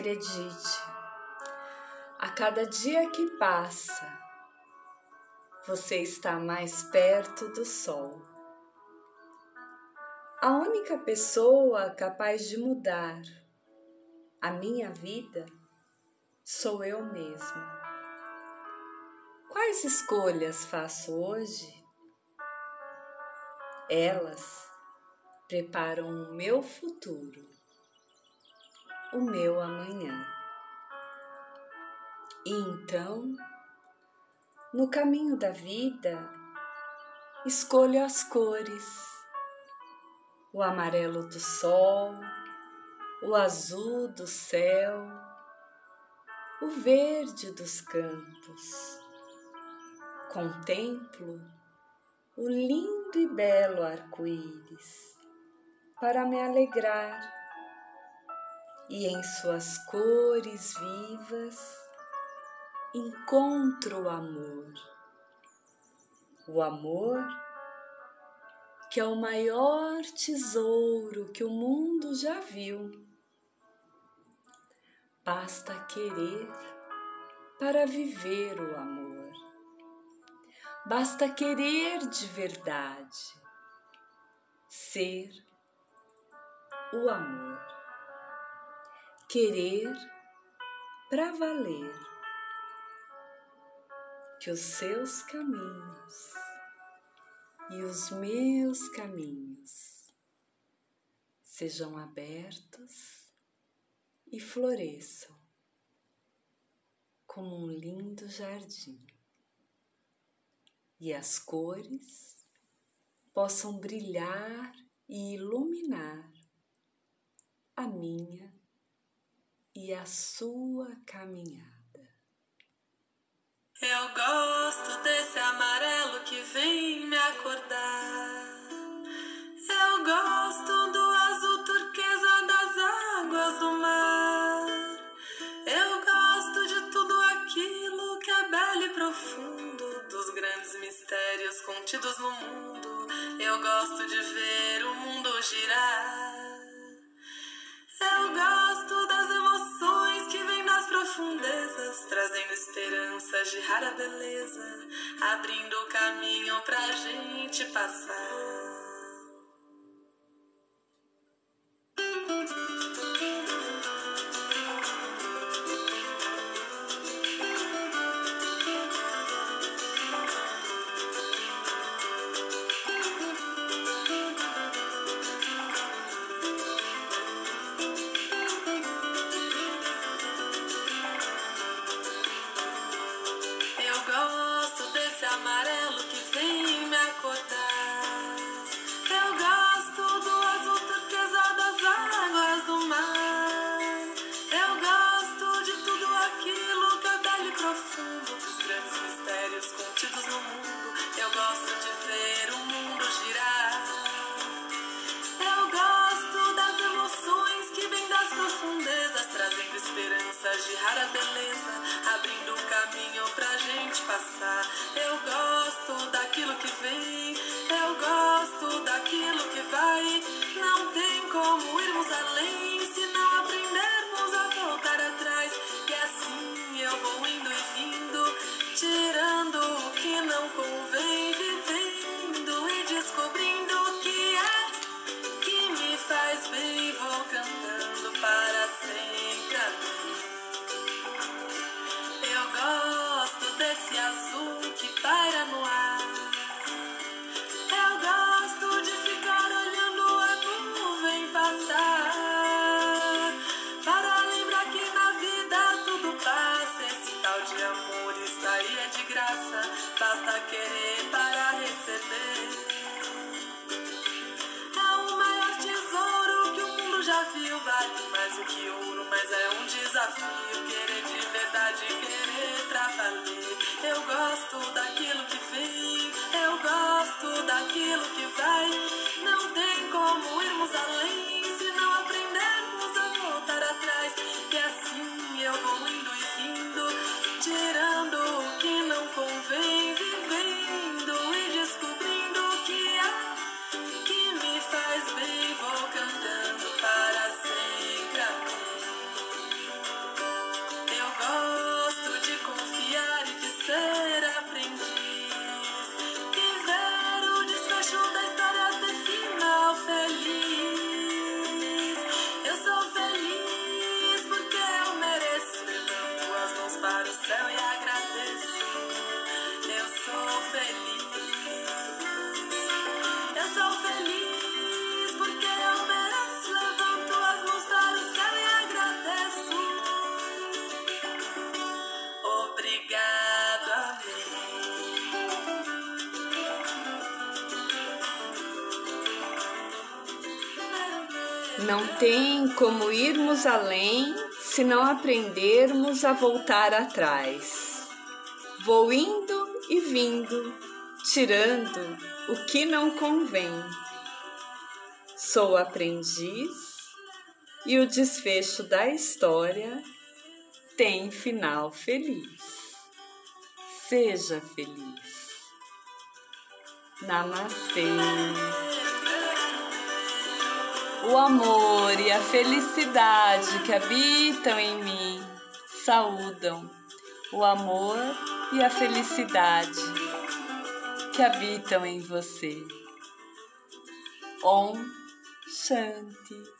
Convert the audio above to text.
Acredite, a cada dia que passa, você está mais perto do sol. A única pessoa capaz de mudar a minha vida sou eu mesma. Quais escolhas faço hoje? Elas preparam o meu futuro, o meu amanhã. E então, no caminho da vida, escolho as cores, o amarelo do sol, o azul do céu, o verde dos campos. Contemplo o lindo e belo arco-íris para me alegrar e em suas cores vivas encontro o amor. O amor que é o maior tesouro que o mundo já viu. Basta querer para viver o amor. Basta querer de verdade, ser o amor. Querer para valer. Que os seus caminhos e os meus caminhos sejam abertos e floresçam como um lindo jardim. E as cores possam brilhar e iluminar a minha e a sua caminhada. Eu gosto desse amarelo que vem me acordar. Eu gosto do azul turquesa das águas do mar. Eu gosto de tudo aquilo que é belo e profundo, dos grandes mistérios contidos no mundo. Eu gosto de ver o mundo girar. Eu gosto das emoções profundezas, trazendo esperanças de rara beleza, abrindo o caminho pra gente passar. Não tem como irmos além se não aprendermos a voltar atrás. E assim eu vou indo e vindo, tirando o que não convém, Vale mais do que ouro, mas é um desafio. Querer de verdade, querer pra valer. Eu gosto daquilo que vem, eu gosto daquilo Não tem como irmos além se não aprendermos a voltar atrás. Vou indo e vindo, tirando o que não convém. Sou aprendiz e o desfecho da história tem final feliz. Seja feliz. Namastê. O amor e a felicidade que habitam em mim saúdam o amor e a felicidade que habitam em você. Om Shanti.